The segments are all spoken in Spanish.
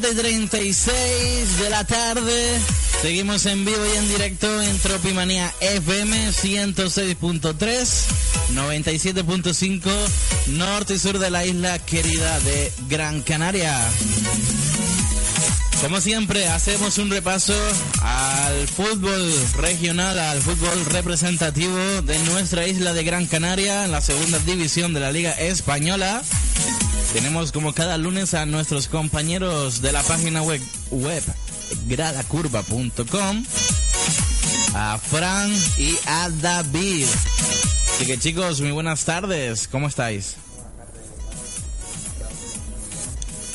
7.36 de la tarde. Seguimos en vivo y en directo en Tropimanía FM 106.3, 97.5, norte y sur de la isla querida de Gran Canaria. Como siempre, hacemos un repaso al fútbol regional, al fútbol representativo de nuestra isla de Gran Canaria, en la segunda división de la Liga Española. Tenemos como cada lunes a nuestros compañeros de la página web, web gradacurva.com, a Fran y a David. Así que chicos, muy buenas tardes, ¿cómo estáis?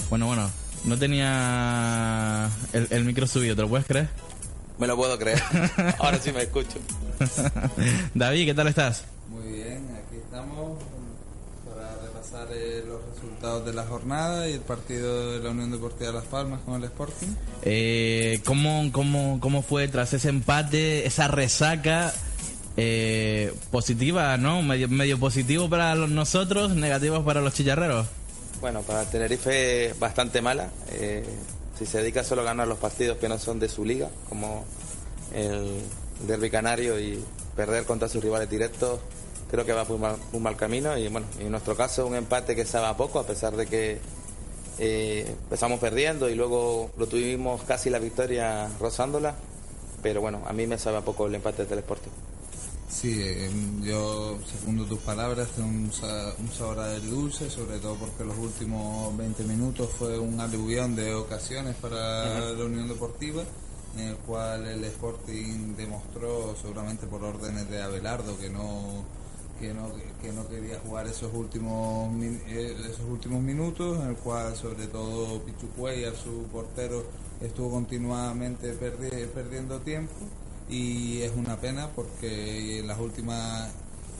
Bueno, bueno, no tenía el, el micro subido, ¿te lo puedes creer? Me lo puedo creer. Ahora sí me escucho. David, ¿qué tal estás? Muy bien, repasar eh, los resultados de la jornada y el partido de la Unión Deportiva Las Palmas con el Sporting. Eh, ¿cómo, cómo, ¿Cómo fue tras ese empate, esa resaca eh, positiva, ¿no? Medio, medio positivo para los- nosotros, negativo para los chillarreros. Bueno, para Tenerife bastante mala. Eh, si se dedica solo a ganar los partidos que no son de su liga, como el Derby Canario y perder contra sus rivales directos, creo que va por un mal, un mal camino. Y bueno, en nuestro caso un empate que sabe a poco, a pesar de que eh, empezamos perdiendo y luego lo tuvimos casi la victoria rozándola. Pero bueno, a mí me sabe a poco el empate del Sporting. Sí, eh, yo segundo tus palabras, tengo un, un sabor dulce, sobre todo porque los últimos 20 minutos fue un aluvión de ocasiones para la Unión Deportiva, en el cual el Sporting demostró, seguramente por órdenes de Abelardo, que no que no que no quería jugar esos últimos eh, esos últimos minutos, en el cual sobre todo Pichu Cuellar, su portero, estuvo continuamente perdi- perdiendo tiempo y es una pena porque en las últimas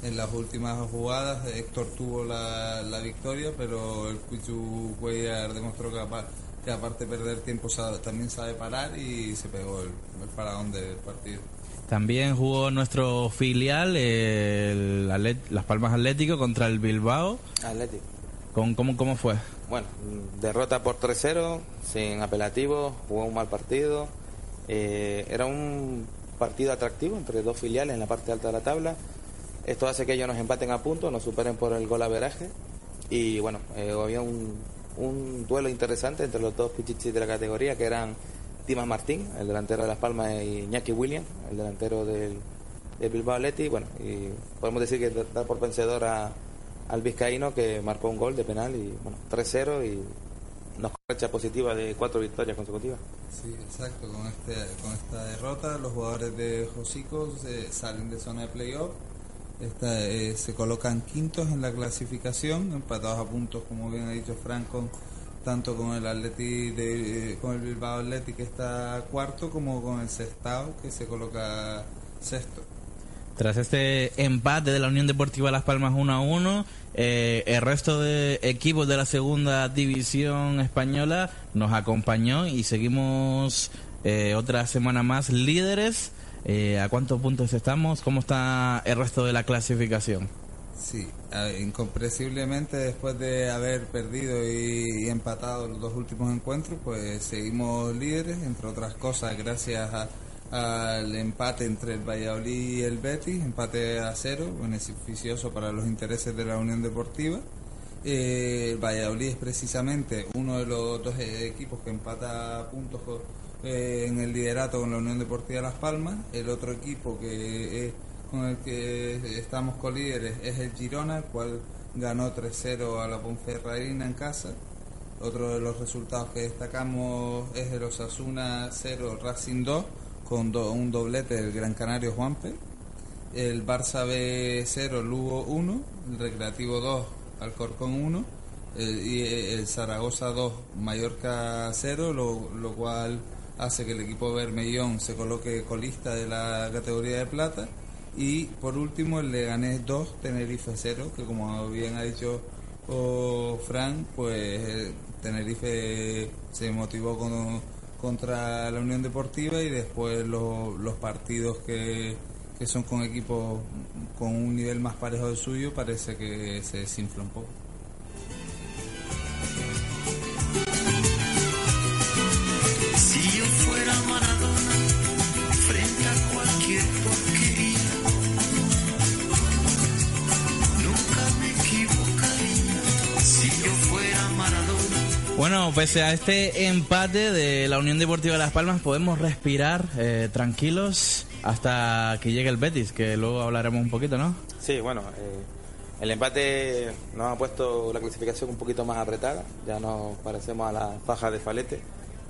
en las últimas jugadas Héctor tuvo la, la victoria pero el Pichu Cuellar demostró que, apa- que aparte de perder tiempo también sabe parar y se pegó el, el paradón del partido. También jugó nuestro filial, el Atlet- Las Palmas Atlético, contra el Bilbao. Atlético. ¿Cómo, cómo, cómo fue? Bueno, derrota por 3-0, sin apelativo, jugó un mal partido. Eh, era un partido atractivo entre dos filiales en la parte alta de la tabla. Esto hace que ellos nos empaten a puntos, nos superen por el gol averaje. Y bueno, eh, había un, un duelo interesante entre los dos pichichis de la categoría, que eran Dimas Martín, el delantero de Las Palmas, y Iñaki William, el delantero del, Bilbao Athletic. Bueno, y podemos decir que da por vencedor a, al vizcaíno que marcó un gol de penal y bueno, 3-0 y nos racha positiva de cuatro victorias consecutivas. Sí, exacto. Con, este, con esta derrota, los jugadores de Josico se salen de zona de playoff. Esta, eh, se colocan quintos en la clasificación, empatados a puntos, como bien ha dicho Frank, con- tanto con el Atleti de, con el Bilbao Athletic que está cuarto, como con el Sestao que se coloca sexto. Tras este empate de la Unión Deportiva Las Palmas 1 a 1, eh, el resto de equipos de la segunda división española nos acompañó y seguimos eh, otra semana más líderes. Eh, ¿A cuántos puntos estamos? ¿Cómo está el resto de la clasificación? Sí, incomprensiblemente después de haber perdido y, empatado los dos últimos encuentros, pues seguimos líderes, entre otras cosas, gracias al empate entre el Valladolid y el Betis, empate a cero, beneficioso para los intereses de la Unión Deportiva. Eh, el Valladolid es precisamente uno de los dos equipos que empata puntos eh, en el liderato con la Unión Deportiva Las Palmas. El otro equipo que con el que estamos colíderes es el Girona, el cual ganó 3-0 a la Ponferradina en casa. Otro de los resultados que destacamos es el Osasuna 0, Racing 2 con un doblete del Gran Canario Juanpe, el Barça B 0, Lugo 1, el Recreativo 2, Alcorcón 1 y el Zaragoza 2, Mallorca 0, lo, lo, cual hace que el equipo Bermellón se coloque colista de la categoría de plata. Y por último el Leganés 2, Tenerife 0, que como bien ha dicho oh, Fran, pues Tenerife se motivó con contra la Unión Deportiva y después los partidos que, que son con equipos con un nivel más parejo del suyo parece que se desinfla un poco. Bueno, pese a este empate de la Unión Deportiva Las Palmas, podemos respirar eh, tranquilos hasta que llegue el Betis, que luego hablaremos un poquito, ¿no? Sí, bueno, eh, el empate nos ha puesto la clasificación un poquito más apretada, ya nos parecemos a la faja de Falete.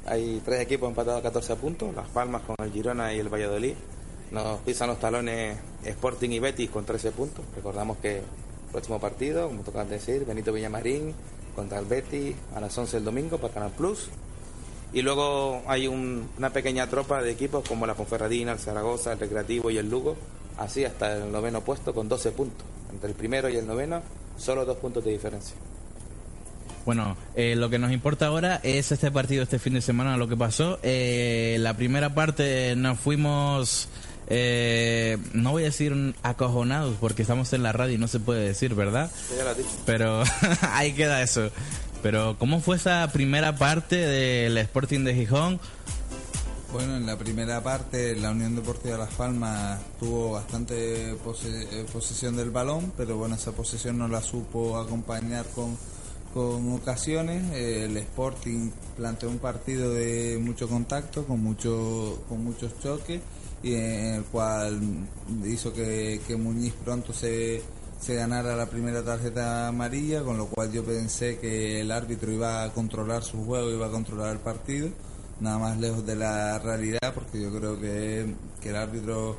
Hay tres equipos empatados a 14 puntos, Las Palmas con el Girona y el Valladolid. Nos pisan los talones Sporting y Betis con 13 puntos. Recordamos que el próximo partido, como tocan decir, Benito Villamarín contra el Betis a las 11 del domingo para Canal Plus. Y luego hay una pequeña tropa de equipos como la Ponferradina, el Zaragoza, el Recreativo y el Lugo, así hasta el noveno puesto con 12 puntos. Entre el primero y el noveno, solo dos puntos de diferencia. Bueno, eh, lo que nos importa ahora es este partido este fin de semana, lo que pasó. Eh, la primera parte nos fuimos eh, no voy a decir acojonados porque estamos en la radio y no se puede decir, ¿verdad? Pero ahí queda eso. Pero ¿cómo fue esa primera parte del Sporting de Gijón? Bueno, en la primera parte la Unión Deportiva Las Palmas tuvo bastante eh, posesión del balón, pero bueno, esa posesión no la supo acompañar con, con ocasiones. el Sporting planteó un partido de mucho contacto, con, mucho, con muchos choques y en el cual hizo que, Muñiz pronto se, se ganara la primera tarjeta amarilla, con lo cual yo pensé que el árbitro iba a controlar su juego, iba a controlar el partido, nada más lejos de la realidad, porque yo creo que, el árbitro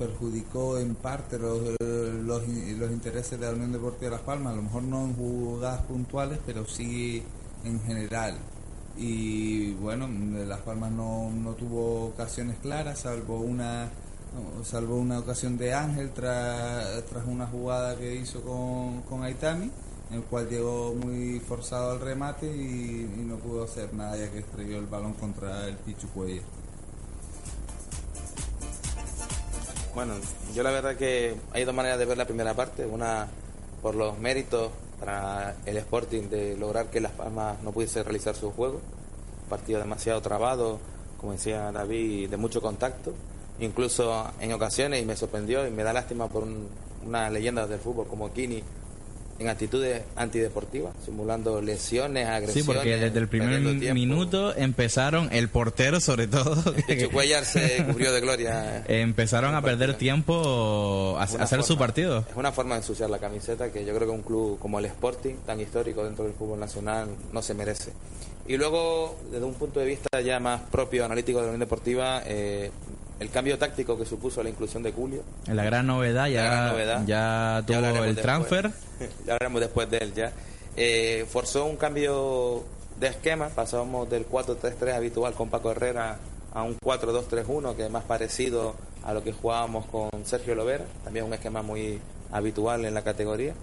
perjudicó en parte los, los, los, intereses de la Unión Deportiva de Las Palmas, a lo mejor no en jugadas puntuales, pero sí en general y bueno, Las Palmas no, no tuvo ocasiones claras, salvo una salvo una ocasión de Ángel tras, tras una jugada que hizo con, con Aitami, en el cual llegó muy forzado al remate y, no pudo hacer nada ya que estrelló el balón contra el Pichu Cuello. Bueno, yo la verdad que hay dos maneras de ver la primera parte, una por los méritos para el Sporting de lograr que Las Palmas no pudiese realizar su juego. partido demasiado trabado, como decía David, de mucho contacto. Incluso en ocasiones, y me sorprendió y me da lástima por una leyenda del fútbol como Kini, en actitudes antideportivas, simulando lesiones, agresiones. Sí, porque desde el primer minuto empezaron, el portero sobre todo. Cuellar se cubrió de gloria. empezaron a perder tiempo a, hacer su partido. Es una forma de ensuciar la camiseta que yo creo que un club como el Sporting, tan histórico dentro del fútbol nacional, no se merece. Y luego, desde un punto de vista ya más propio, analítico de la Unión Deportiva, eh, el cambio táctico que supuso la inclusión de Julio. La gran novedad, ya, ya tuvo el transfer. ya hablaremos después de él ya. Eh, forzó un cambio de esquema, pasamos del 4-3-3 habitual con Paco Herrera a un 4-2-3-1 que es más parecido a lo que jugábamos con Sergio Lovera, también un esquema muy habitual en la categoría.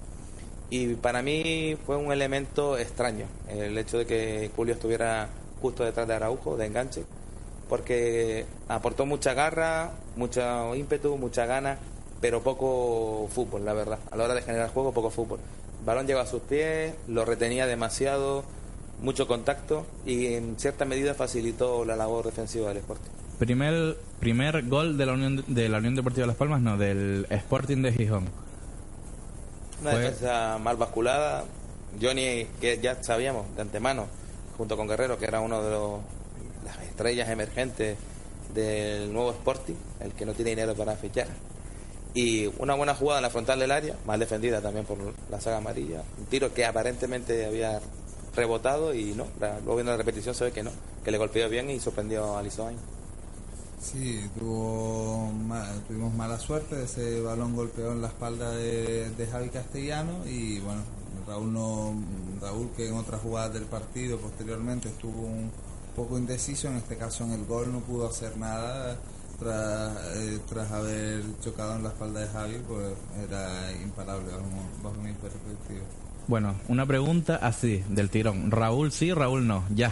Y para mí fue un elemento extraño el hecho de que Julio estuviera justo detrás de Araujo, de enganche, porque aportó mucha garra, mucho ímpetu, mucha gana, pero poco fútbol, la verdad. A la hora de generar juego, poco fútbol. El balón llegó a sus pies, lo retenía demasiado, mucho contacto y en cierta medida facilitó la labor defensiva del Sporting. Primer, primer gol de la, Unión, de la Unión Deportiva Las Palmas, no, del Sporting de Gijón. Una defensa mal basculada. Johnny, que ya sabíamos de antemano, junto con Guerrero, que era uno de los, las estrellas emergentes del nuevo Sporting, el que no tiene dinero para fichar. Y una buena jugada en la frontal del área, mal defendida también por la saga amarilla. Un tiro que aparentemente había rebotado y no, luego viendo la repetición se ve que no, que le golpeó bien y sorprendió a Lizoain. Sí, tuvo tuvimos mala suerte, ese balón golpeó en la espalda de, Javi Castellano y bueno, Raúl no Raúl que en otras jugadas del partido posteriormente estuvo un poco indeciso, en este caso en el gol no pudo hacer nada tras, eh, tras haber chocado en la espalda de Javi, pues era imparable bajo mi perspectiva. Bueno, una pregunta así, del tirón. Raúl sí, Raúl no, ya.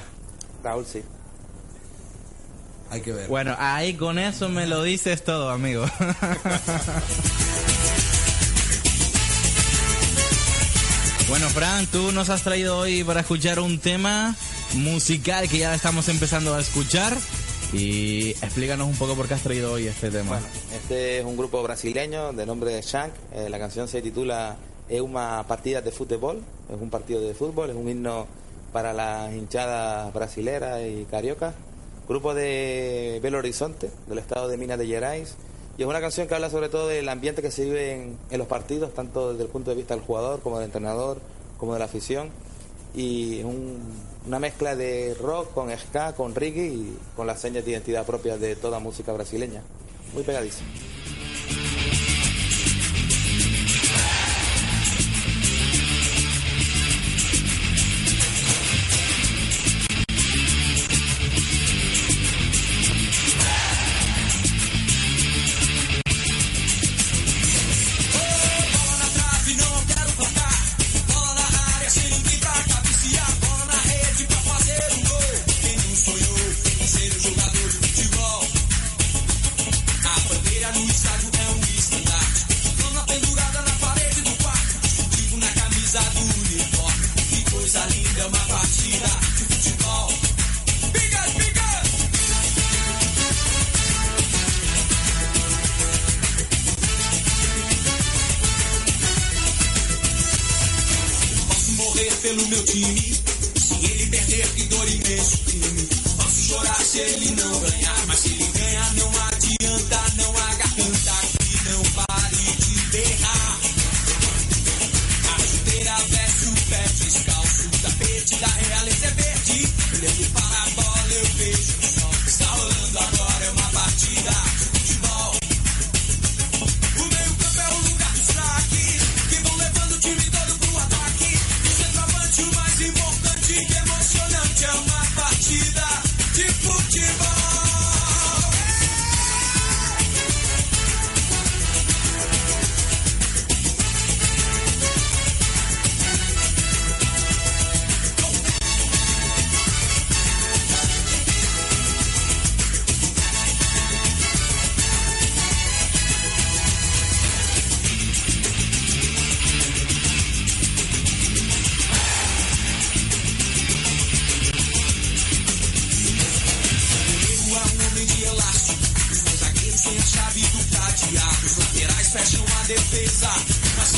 Raúl sí. Hay que ver. Bueno, ahí con eso me lo dices todo, amigo. bueno, Fran, tú nos has traído hoy para escuchar un tema musical que ya estamos empezando a escuchar. Y explícanos un poco por qué has traído hoy este tema. Bueno, este es un grupo brasileño de nombre Shank. Eh, la canción se titula es una partida de fútbol, es un partido de fútbol, es un himno para las hinchadas brasileras y cariocas. Grupo de Belo Horizonte, del estado de Minas de Gerais. Y es una canción que habla sobre todo del ambiente que se vive en, los partidos, tanto desde el punto de vista del jugador como del entrenador, como de la afición. Y es una mezcla de rock con ska, con reggae y con las señas de identidad propias de toda música brasileña. Muy pegadiza. meu time. Se ele perder, que dor imenso crime. Posso chorar se ele não ganhar, mas se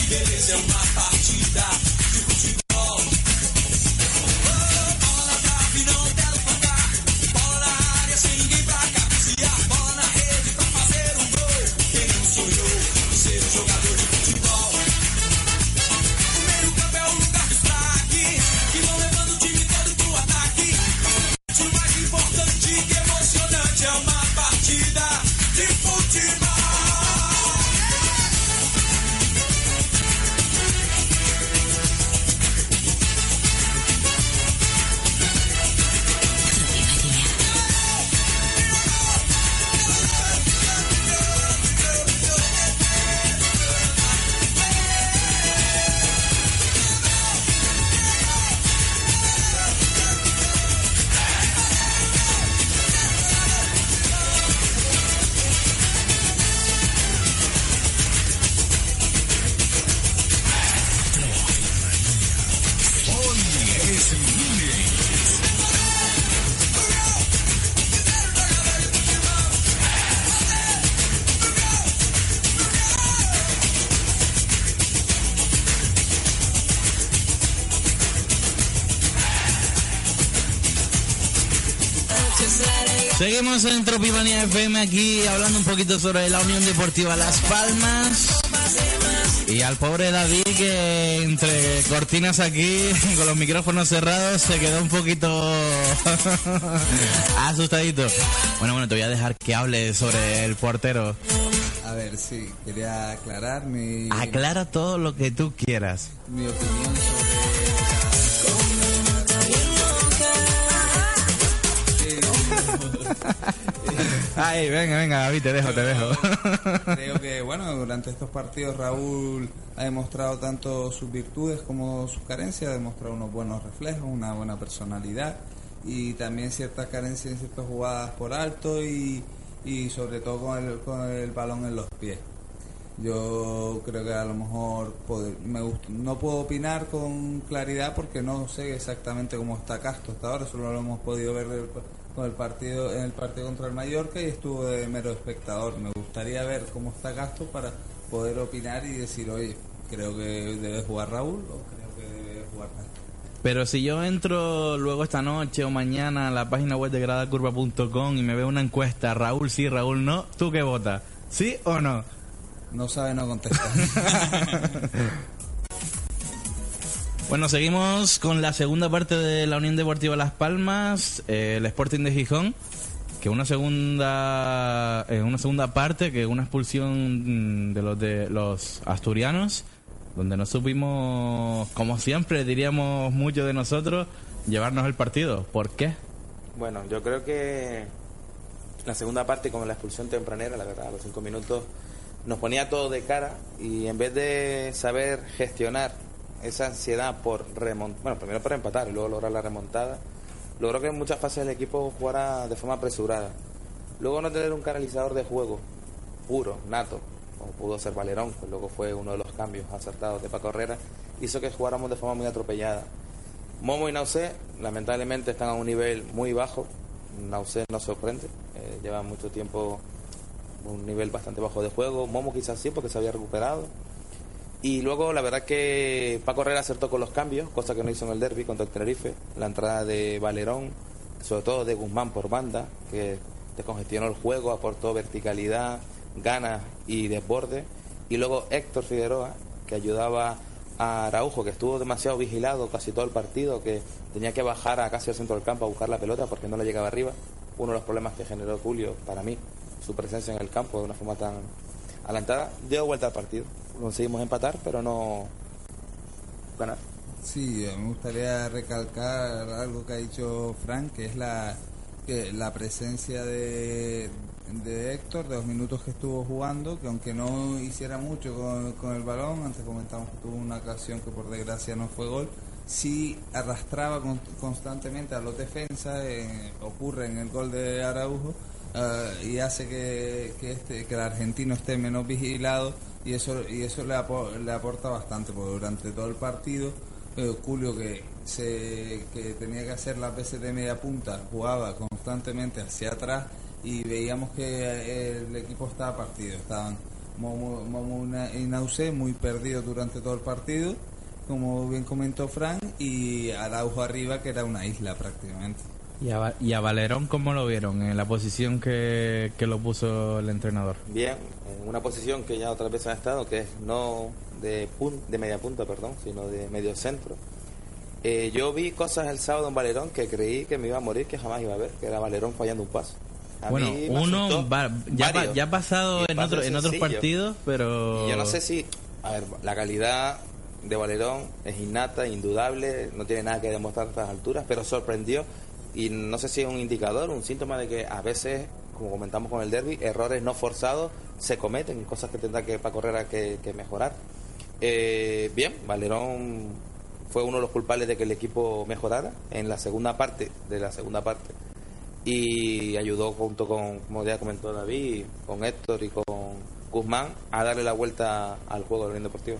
beleza é uma Seguimos en Tropimanía FM aquí hablando un poquito sobre la Unión Deportiva Las Palmas. Y al pobre David que entre cortinas aquí con los micrófonos cerrados se quedó un poquito asustadito. Bueno, bueno, te voy a dejar que hable sobre el portero. A ver, sí, quería aclarar mi, Aclara todo lo que tú quieras. mi opinión sobre... Ay, venga, venga, David, te dejo, te dejo. Creo que, bueno, durante estos partidos Raúl ha demostrado tanto sus virtudes como sus carencias, ha demostrado unos buenos reflejos, una buena personalidad y también ciertas carencias en ciertas jugadas por alto y, y sobre todo con el, con el balón en los pies. Yo creo que a lo mejor poder- me gust- no puedo opinar con claridad porque no sé exactamente cómo está Castro hasta ahora, solo lo hemos podido ver con el partido en el partido contra el Mallorca y estuvo de mero espectador. Me gustaría ver cómo está Castro para poder opinar y decir, oye, creo que debe jugar Raúl o creo que debe jugar Castro. Pero si yo entro luego esta noche o mañana a la página web de gradacurva.com y me veo una encuesta, Raúl sí, Raúl no, ¿tú qué votas? ¿Sí o no? No sabe, no contesta. Bueno, seguimos con la segunda parte de la Unión Deportiva Las Palmas, eh, el Sporting de Gijón, que una segunda, eh, una segunda parte, que una expulsión mm, de los de los asturianos, donde no supimos, como siempre diríamos muchos de nosotros, llevarnos el partido. ¿Por qué? Bueno, yo creo que la segunda parte, con la expulsión tempranera, la verdad, a los cinco minutos, nos ponía todo de cara y en vez de saber gestionar esa ansiedad por remontar, bueno, primero por empatar y luego lograr la remontada, logró que en muchas fases el equipo jugara de forma apresurada. Luego no tener un canalizador de juego puro, nato, como pudo ser Valerón, que luego fue uno de los cambios acertados de Paco Herrera, hizo que jugáramos de forma muy atropellada. Momo y Nausé lamentablemente están a un nivel muy bajo. Nausé no sorprende, eh, lleva mucho tiempo un nivel bastante bajo de juego. Momo quizás sí porque se había recuperado. Y luego la verdad que Paco Herrera acertó con los cambios, cosa que no hizo en el derby contra el Tenerife. La entrada de Valerón, sobre todo de Guzmán por banda, que descongestionó el juego, aportó verticalidad, ganas y desborde. Y luego Héctor Figueroa, que ayudaba a Araujo, que estuvo demasiado vigilado casi todo el partido, que tenía que bajar a casi al centro del campo a buscar la pelota porque no le llegaba arriba. Uno de los problemas que generó Julio, para mí, su presencia en el campo de una forma tan adelantada, dio vuelta al partido. Conseguimos empatar, pero no ganar. Sí, eh, me gustaría recalcar algo que ha dicho Frank, que es la que la presencia de, de Héctor, de los minutos que estuvo jugando, que aunque no hiciera mucho con, con el balón, antes comentamos que tuvo una ocasión que por desgracia no fue gol, sí arrastraba con- constantemente a los defensas, eh, ocurre en el gol de Araujo, eh, y hace que, que, este, que el argentino esté menos vigilado y eso, y eso le, apo- le aporta bastante, porque durante todo el partido eh, Julio que se tenía que hacer las veces de media punta jugaba constantemente hacia atrás y veíamos que eh, el equipo estaba partido. Estaban Momo, y Nausé muy perdidos durante todo el partido como bien comentó Frank y Araujo arriba que era una isla prácticamente ¿Y a, y a Valerón cómo lo vieron en la posición que, que lo puso el entrenador? Bien, en una posición que ya otras veces ha estado, que es no de, pun- de media punta, perdón, sino de medio centro. Eh, yo vi cosas el sábado en Valerón que creí que me iba a morir, que jamás iba a ver, que era Valerón fallando un paso. A bueno, uno va- ya, ya ha pasado en, otro, en otros partidos, pero... Y yo no sé si, a ver, la calidad de Valerón es innata, indudable, no tiene nada que demostrar a estas alturas, pero sorprendió y no sé si es un indicador, un síntoma de que a veces, como comentamos con el derby, errores no forzados se cometen, cosas que tendrá que para correr que, que mejorar. Eh, bien, Valerón fue uno de los culpables de que el equipo mejorara en la segunda parte de la segunda parte y ayudó junto con, como ya comentó David, con Héctor y con Guzmán a darle la vuelta al juego del Unión Deportivo.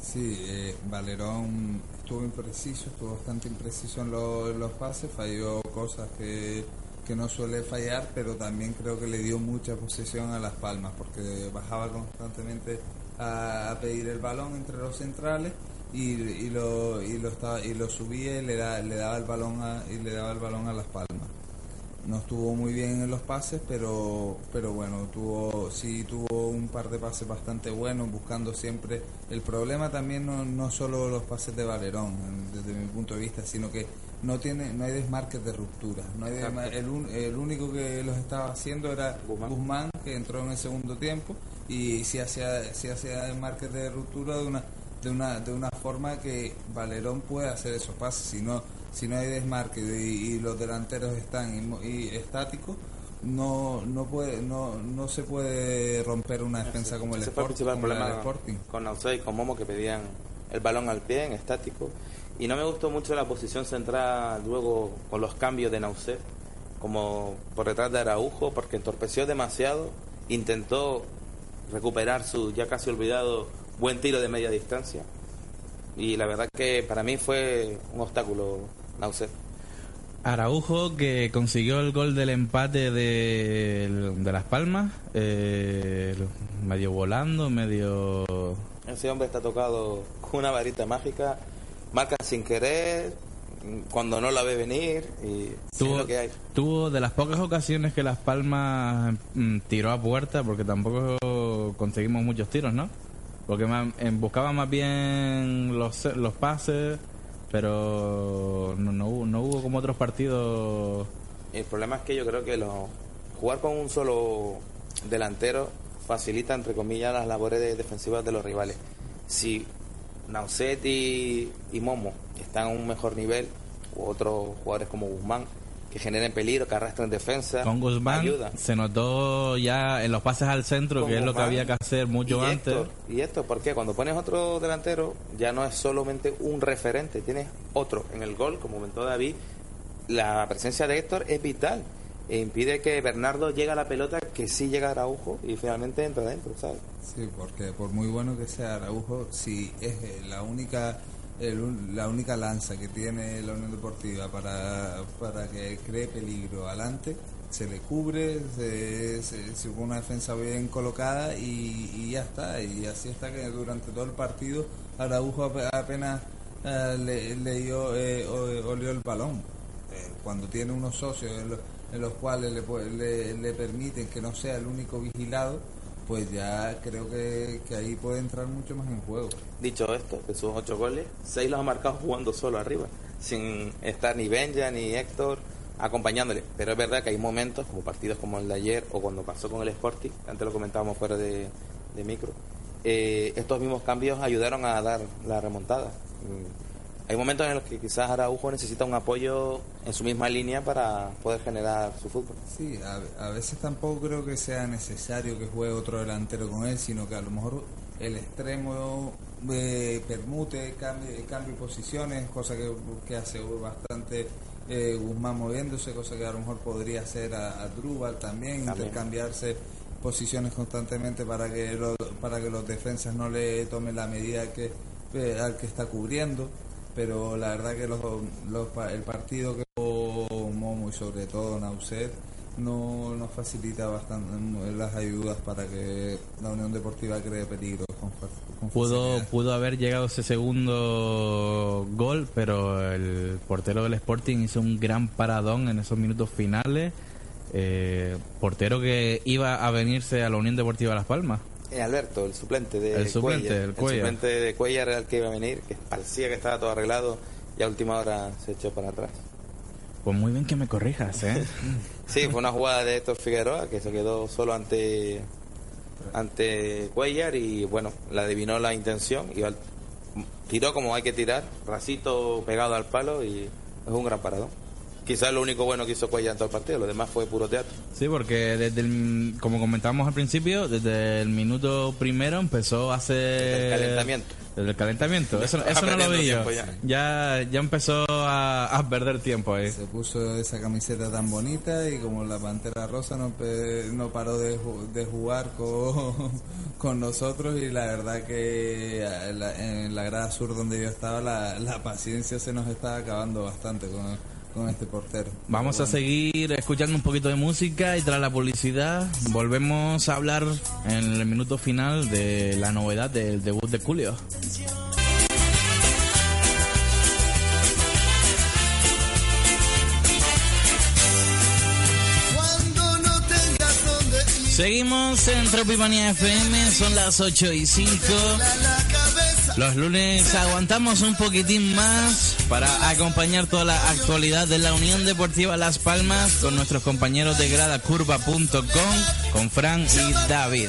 Sí, eh, Valerón estuvo impreciso, estuvo bastante impreciso en, lo- los pases, falló cosas que, que no suele fallar, pero también creo que le dio mucha posesión a Las Palmas, porque bajaba constantemente a, a pedir el balón entre los centrales y, y lo, y lo, estaba, y lo subía y le, da- le daba el balón a, y le daba el balón a Las Palmas. No estuvo muy bien en los pases, pero, pero bueno, tuvo, sí tuvo un par de pases bastante buenos, buscando siempre. El problema también no, no solo los pases de Valerón, desde mi punto de vista, sino que no tiene no hay desmarques de ruptura. No hay el, el, único que los estaba haciendo era Guzmán. que entró en el segundo tiempo, y si hacía, si hacía desmarques de ruptura de una, de, una, de una forma que Valerón puede hacer esos pases, si no si no hay desmarque y, los delanteros están y, estáticos, no no puede no no se puede romper una defensa como el, Sporting, con Nausea y con Momo que pedían el balón al pie en estático. Y no me gustó mucho la posición central luego con los cambios de Nausea como por detrás de Araujo porque entorpeció demasiado intentó recuperar su ya casi olvidado buen tiro de media distancia y la verdad que para mí fue un obstáculo Araujo que consiguió el gol del empate de, de Las Palmas, eh, medio volando, medio... Ese hombre está tocado con una varita mágica, marca sin querer, cuando no la ve venir y tuvo, lo que hay. Tuvo de las pocas ocasiones que Las Palmas mm, tiró a puerta, porque tampoco conseguimos muchos tiros, ¿no? Porque buscaba más bien los, los pases pero no, no, hubo, no hubo como otros partidos. El problema es que yo creo que lo, jugar con un solo delantero facilita, entre comillas, las labores defensivas de los rivales. Si Nauset y, Momo están a un mejor nivel, u otros jugadores como Guzmán, que generen peligro, que arrastren defensa. Con Guzmán se notó ya en los pases al centro, que es lo que había que hacer mucho antes. y esto, porque cuando pones otro delantero, ya no es solamente un referente, tienes otro. En el gol, como comentó David, la presencia de Héctor es vital. E impide que Bernardo llegue a la pelota, que sí llega a Araujo y finalmente entra dentro, ¿sabes? Sí, porque por muy bueno que sea Araujo, si es la única la única lanza que tiene la Unión Deportiva para, para que cree peligro adelante, se le cubre, se, se, una defensa bien colocada y, ya está. Y así está que durante todo el partido Araujo apenas eh, le, dio, eh, olió el balón. Eh, cuando tiene unos socios en, los, cuales le, le permiten que no sea el único vigilado, pues ya creo que, ahí puede entrar mucho más en juego. Dicho esto, de sus ocho goles, seis los ha marcado jugando solo arriba, sin estar ni Benja ni Héctor acompañándole. Pero es verdad que hay momentos, como partidos como el de ayer o cuando pasó con el Sporting, antes lo comentábamos fuera de, micro, eh, estos mismos cambios ayudaron a dar la remontada. Hay momentos en los que quizás Araujo necesita un apoyo en su misma línea para poder generar su fútbol. Sí, a, veces tampoco creo que sea necesario que juegue otro delantero con él, sino que a lo mejor el extremo eh, permute, cambie, cambie posiciones, cosa que, hace bastante eh, Guzmán moviéndose, cosa que a lo mejor podría hacer a, a Drubal también, intercambiarse posiciones constantemente para que, para que los defensas no le tomen la medida que, eh, al que está cubriendo pero la verdad que los, el partido que Momo y sobre todo Nauset no nos facilita bastante las ayudas para que la Unión Deportiva cree peligro. pudo, pudo haber llegado ese segundo gol, pero el portero del Sporting hizo un gran paradón en esos minutos finales. Eh, portero que iba a venirse a la Unión Deportiva Las Palmas. Alberto, el suplente de el suplente, El, suplente de Cuellar era el que iba a venir, que parecía que estaba todo arreglado y a última hora se echó para atrás. Pues muy bien que me corrijas, ¿eh? sí, fue una jugada de Héctor Figueroa que se quedó solo ante ante Cuellar y bueno, la adivinó la intención y tiró como hay que tirar, racito pegado al palo y es un gran paradón. Quizás lo único bueno que hizo Cuella en todo el partido, lo demás fue puro teatro. Sí, porque desde el, como comentábamos al principio, desde el minuto primero empezó a hacer... Desde el calentamiento. Desde el calentamiento, eso, eso no lo vi yo. Ya. ya. empezó a, perder tiempo ahí. Se puso esa camiseta tan bonita y como la Pantera Rosa no, no paró de, de jugar con, con, nosotros y la verdad que en la grada sur donde yo estaba la, la paciencia se nos estaba acabando bastante con con este portero. Vamos a seguir escuchando un poquito de música y tras la publicidad volvemos a hablar en el minuto final de la novedad del debut de Julio. Seguimos en Tropimanía FM, son las 8 y 5. Los lunes aguantamos un poquitín más para acompañar toda la actualidad de la Unión Deportiva Las Palmas con nuestros compañeros de gradacurva.com, con Fran y David.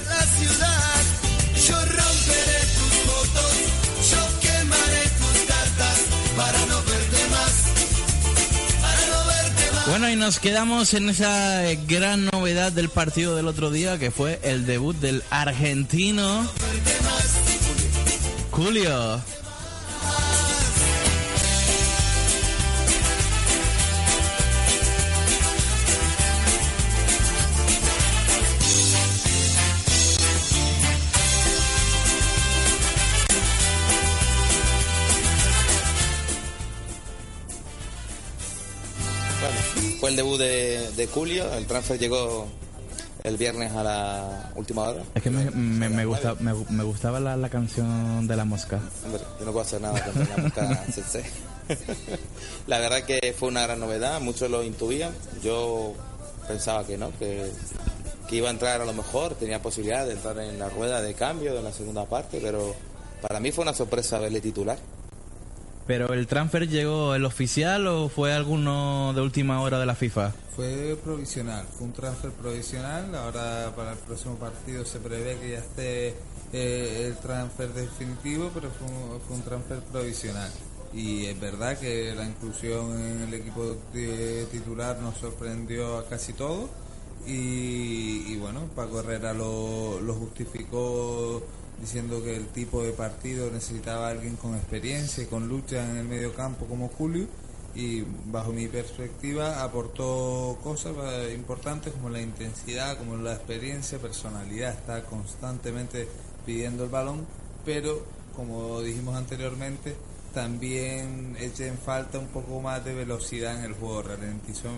Bueno, y nos quedamos en esa gran novedad del partido del otro día, que fue el debut del argentino Julio. Bueno, fue el debut de, de Julio, el transfer llegó el viernes a la última hora. Es que me, me, me, gusta, me, me gustaba la, la canción de la mosca. Hombre, yo no puedo hacer nada contra la mosca CC. la verdad que fue una gran novedad, muchos lo intuían, yo pensaba que no, que, que iba a entrar a lo mejor, tenía posibilidad de entrar en la rueda de cambio de la segunda parte, pero para mí fue una sorpresa verle titular. ¿Pero el transfer llegó el oficial o fue alguno de última hora de la FIFA? Fue provisional, fue un transfer provisional. Ahora para el próximo partido se prevé que ya esté eh, el transfer definitivo, pero fue un, fue un transfer provisional. Y es verdad que la inclusión en el equipo titular nos sorprendió a casi todos. Y, y bueno, Paco Herrera lo, lo justificó diciendo que el tipo de partido necesitaba a alguien con experiencia y con lucha en el medio campo como Julio y bajo mi perspectiva aportó cosas importantes como la intensidad, como la experiencia, personalidad, está constantemente pidiendo el balón, pero como dijimos anteriormente, también echa en falta un poco más de velocidad en el juego, ralentizó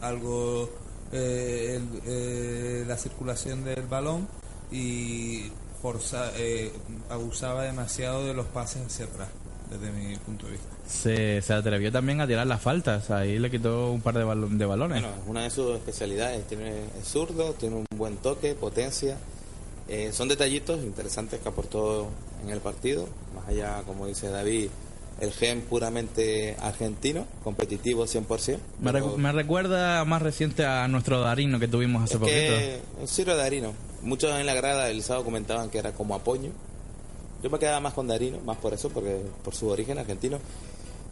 algo eh, eh, la circulación del balón y forza, eh, abusaba demasiado de los pases hacia atrás, desde mi punto de vista. Se, se atrevió también a tirar las faltas, ahí le quitó un par de, balo- de balones. Bueno, es una de sus especialidades, tiene es zurdo, tiene un buen toque, potencia. Eh, son detallitos interesantes que aportó en el partido, más allá, como dice David, el gen puramente argentino, competitivo 100%. me, recu- me recuerda más reciente a nuestro Darino que tuvimos hace es poquito. que es Ciro Darino. Muchos en la grada el sábado comentaban que era como apoyo. Yo me quedaba más con Darino, más por eso, porque por su origen argentino.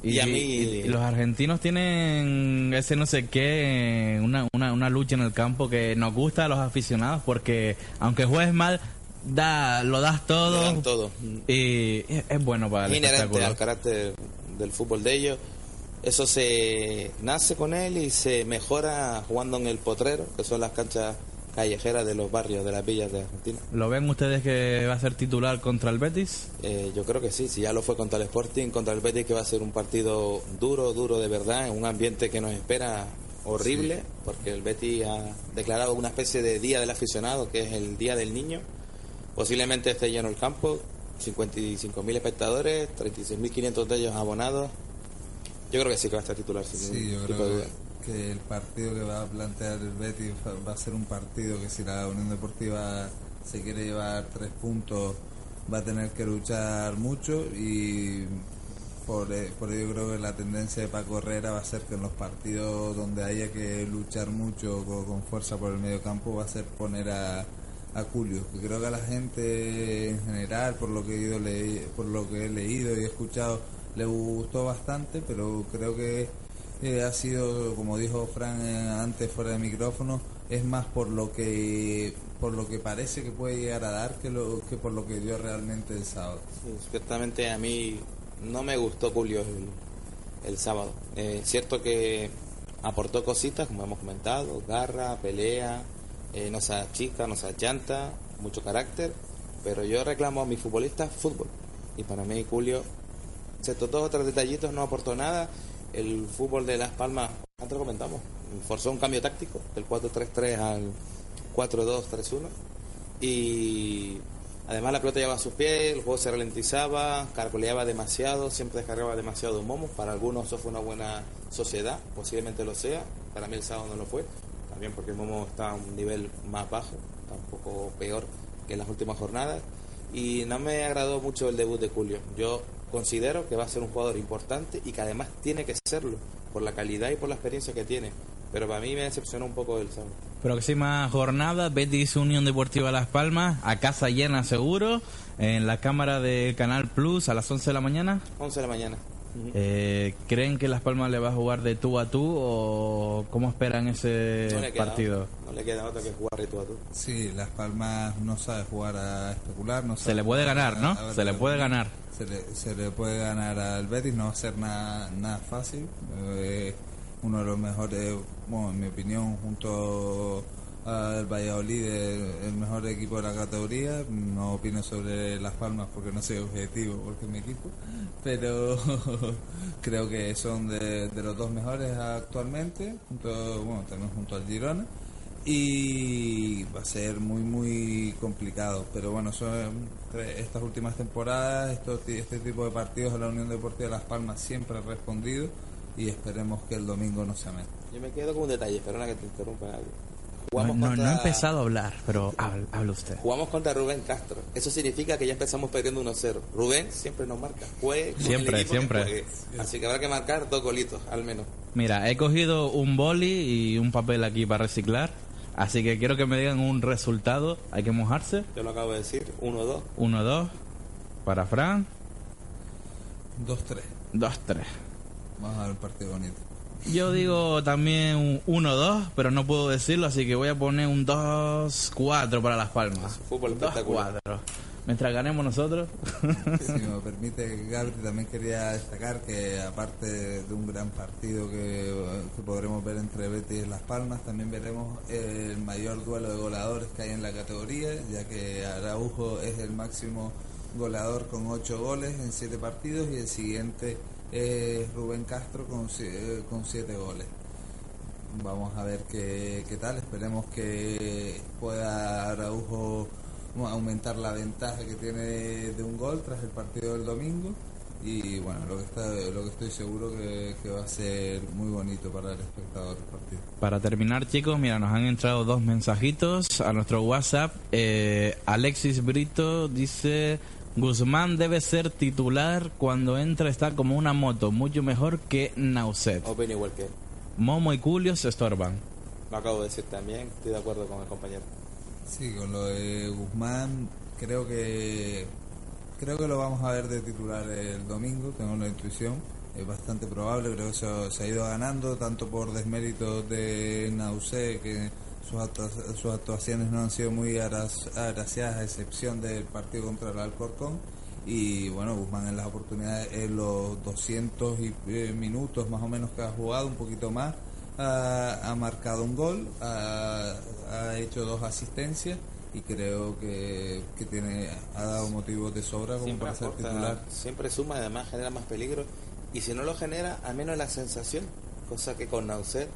Y, a mí... y los argentinos tienen ese no sé qué, una, una, una lucha en el campo que nos gusta a los aficionados porque aunque juegues mal, da, lo das todo. dan todo. Y es, bueno para el inherente al carácter del fútbol de ellos. Eso se nace con él y se mejora jugando en el potrero, que son las canchas callejeras de los barrios, de las villas de Argentina. ¿Lo ven ustedes que va a ser titular contra el Betis? Eh, yo creo que sí, si ya lo fue contra el Sporting, contra el Betis, que va a ser un partido duro, duro de verdad, en un ambiente que nos espera horrible, porque el Betis ha declarado una especie de día del aficionado, que es el día del niño. Posiblemente esté lleno el campo, 55.000 espectadores, 36.500 de ellos abonados. Yo creo que sí que va a estar titular sin Sí, ningún yo tipo de creo duda. que, que el partido que va a plantear el Betis va- a ser un partido que si la Unión Deportiva se quiere llevar tres puntos va a tener que luchar mucho y por, e- por ello creo que la tendencia de Paco Herrera va a ser que en los partidos donde haya que luchar mucho con, con fuerza por el medio campo va a ser poner a, a Julio. Creo que a la gente en general por lo que he ido por lo que he leído y he escuchado le gustó bastante pero creo que eh, ha sido como dijo Fran eh, antes fuera de micrófono es más por lo que por lo que parece que puede llegar a dar que lo que por lo que dio realmente el sábado Sí, ciertamente a mí no me gustó Julio el, el sábado. Eh, cierto que aportó cositas, como hemos comentado, garra, pelea, eh, no se chica, no se llanta, mucho carácter, pero yo reclamo a mis futbolistas fútbol. Y para mí Julio, excepto dos otros detallitos, no aportó nada. El fútbol de Las Palmas, antes lo comentamos, forzó un cambio táctico del 4-3-3 al 4-2-3-1 y además la pelota llevaba a sus pies, el juego se ralentizaba, caracoleaba demasiado, siempre descargaba demasiado momo. Para algunos eso fue una buena sociedad, posiblemente lo sea. Para mí el sábado no lo fue, también porque el momo está a un nivel más bajo. está un poco peor que en las últimas jornadas. Y no me agradó mucho el debut de Julio. Yo considero que va a ser un jugador importante y que además tiene que serlo, por la calidad y por la experiencia que tiene. Pero para mí me decepcionó un poco el sábado. Próxima jornada, Betis Unión Deportiva Las Palmas, a casa llena seguro, en la cámara de Canal Plus a las 11 de la mañana. 11 de la mañana. Eh, ¿Creen que Las Palmas le va a jugar de tú a tú o cómo esperan ese No le queda partido? no le queda otra que jugar de tú a tú. Sí, Las Palmas no sabe jugar a especular. No Se le puede ganar, a- ¿no? a Se le puede ganar. Se le, se le puede ganar al Betis, no va a ser nada, nada fácil. Eh, uno de los mejores, bueno, en mi opinión, junto al Valladolid, el, mejor equipo de la categoría. No opino sobre Las Palmas porque no soy objetivo, porque es mi equipo. Pero creo que son de, de los dos mejores actualmente, junto, bueno, también junto al Girona y va a ser muy muy complicado pero bueno son estas últimas temporadas estos, este tipo de partidos de la Unión Deportiva Las Palmas siempre ha respondido y esperemos que el domingo no se meta Yo me quedo con un detalle, perdona que te interrumpa. Gaby. No, Jugamos no, contra- no he empezado a hablar, pero habla, habla usted. Jugamos contra Rubén Castro. Eso significa que ya empezamos perdiendo 1-0. Rubén siempre nos marca. Juegue Siempre, que siempre. juegue. Así que habrá que marcar dos golitos, al menos. Mira, he cogido un boli y un papel aquí para reciclar, así que quiero que me digan un resultado. Hay que mojarse. Yo lo acabo de decir. 1-2. 1-2 para Fran, 2-3 2-3. vamos a ver un partido bonito Yo digo también un 1-2, pero no puedo decirlo, así que voy a poner un 2-4 para Las Palmas. Fútbol espectacular. 2-4. Mientras ganemos nosotros. si me permite Gabri también quería destacar que aparte de un gran partido que, que podremos ver entre Betis y Las Palmas también veremos el mayor duelo de goleadores que hay en la categoría ya que Araujo es el máximo goleador con 8 goles en 7 partidos y el siguiente es Rubén Castro con 7 con siete goles. Vamos a ver qué, tal. Esperemos que pueda Araujo aumentar la ventaja que tiene de un gol tras el partido del domingo. Y bueno lo que está lo que estoy seguro que, que va a ser muy bonito para el espectador del partido. Para terminar, chicos, mira, nos han entrado dos mensajitos a nuestro WhatsApp. Eh, Alexis Brito dice: Guzmán debe ser titular cuando entra, está como una moto, mucho mejor que Nauset. Opino igual que él. Momo y Julio se estorban. Lo acabo de decir también. Estoy de acuerdo con el compañero. sí con lo de Guzmán creo que creo que lo vamos a ver de titular el domingo tengo la intuición es bastante probable creo que se, se ha ido ganando tanto por desméritos de Nausé que sus, actua- sus actuaciones no han sido muy agraciadas a excepción del partido contra el Alcorcón y bueno Guzmán en las oportunidades en los 200 y, eh, minutos más o menos que ha jugado un poquito más ha, ha marcado un gol ha, ha hecho dos asistencias y creo que, que tiene ha dado motivos de sobra como Siempre para ser aporta, titular siempre suma, además genera más peligro. Y si no lo genera, al menos la sensación. Cosa que con Nauset,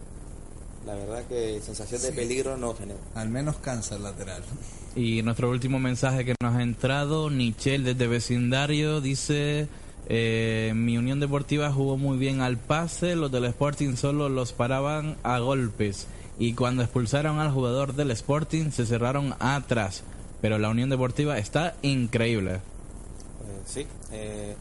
la verdad que sensación de peligro no genera. al menos cansa el lateral Y nuestro último mensaje que nos ha entrado, Nichel desde vecindario, dice, eh, mi Unión Deportiva jugó muy bien al pase, los del Sporting solo los paraban a golpes y cuando expulsaron al jugador del Sporting se cerraron atrás, pero la Unión Deportiva está increíble. Eh, sí, eh,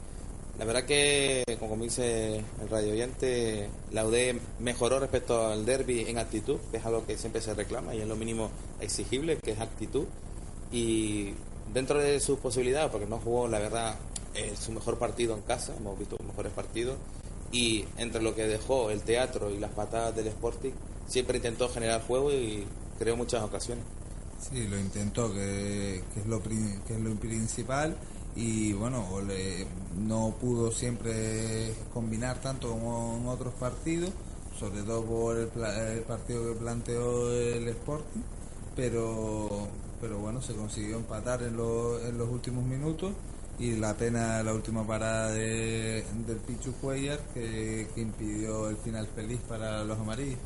la verdad que, como dice el radio oyente, la UD mejoró respecto al derby en actitud, que es algo que siempre se reclama y es lo mínimo exigible, que es actitud. Y dentro de sus posibilidades, porque no jugó, la verdad, eh, su mejor partido en casa, hemos visto mejores partidos, y entre lo que dejó el teatro y las patadas del Sporting, siempre intentó generar juego y creó muchas ocasiones. Sí, lo intentó, que, es, lo, que es lo principal. Y bueno, o le- no pudo siempre combinar tanto como en otros partidos, sobre todo por el, el partido que planteó el Sporting. Pero, pero bueno, se consiguió empatar en, lo- en los últimos minutos. Y la pena la última parada de, del Pichu Cuellar que, que impidió el final feliz para los amarillos.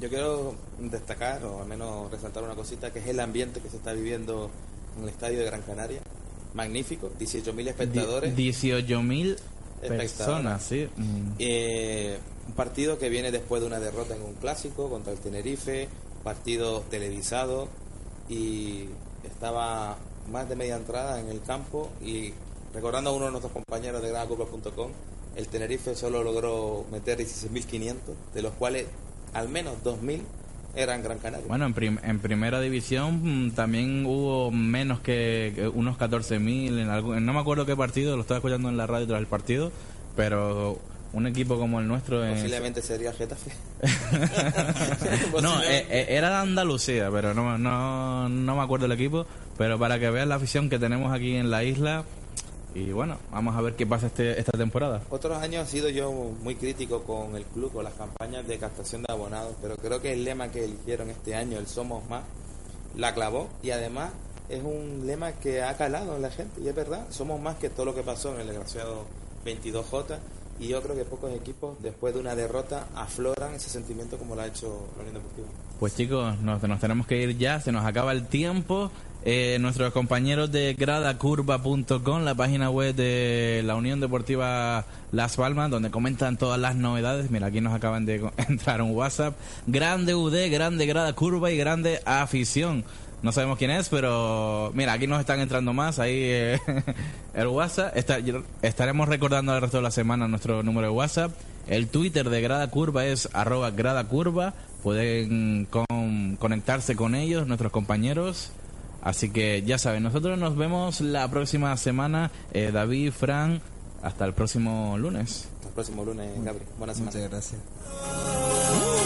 Yo quiero destacar, o al menos resaltar una cosita, que es el ambiente que se está viviendo en el estadio de Gran Canaria. Magnífico, 18.000 espectadores. 18.000 Espectadores. personas, sí. Mm. Eh, un partido que viene después de una derrota en un clásico contra el Tenerife, partido televisado y estaba más de media entrada en el campo y recordando a uno de nuestros compañeros de granacurva.com, el Tenerife solo logró meter 16.500, de los cuales al menos 2.000 eran Gran Canaria. Bueno, en, prim- en primera división mm, también hubo menos que, unos 14.000 en algún, no me acuerdo qué partido, lo estaba escuchando en la radio tras el partido, pero un equipo como el nuestro en- Posiblemente sería Getafe. no, eh, eh, era de Andalucía, pero no, no, no me acuerdo el equipo, pero para que vean la afición que tenemos aquí en la isla y bueno, vamos a ver qué pasa este, esta temporada. Otros años he sido yo muy crítico con el club, con las campañas de captación de abonados, pero creo que el lema que eligieron este año, el Somos Más, la clavó y además es un lema que ha calado en la gente y es verdad, somos más que todo lo que pasó en el desgraciado 22J y yo creo que pocos equipos después de una derrota afloran ese sentimiento como lo ha hecho la Unión Deportiva. Pues chicos, nos, nos tenemos que ir ya, se nos acaba el tiempo. Eh, nuestros compañeros de gradacurva.com, la página web de la Unión Deportiva Las Palmas, donde comentan todas las novedades. Mira, aquí nos acaban de entrar un WhatsApp. Grande UD, grande Grada Curva y grande afición. No sabemos quién es, pero mira, aquí nos están entrando más. Ahí eh, el WhatsApp. Está- estaremos recordando el resto de la semana nuestro número de WhatsApp. El Twitter de Grada Curva es arroba Grada Curva. Pueden con- conectarse con ellos, nuestros compañeros. Así que ya saben, nosotros nos vemos la próxima semana. Eh, David, Fran, hasta el próximo lunes. Hasta el próximo lunes, Gabriel. Buena semana. Muchas gracias.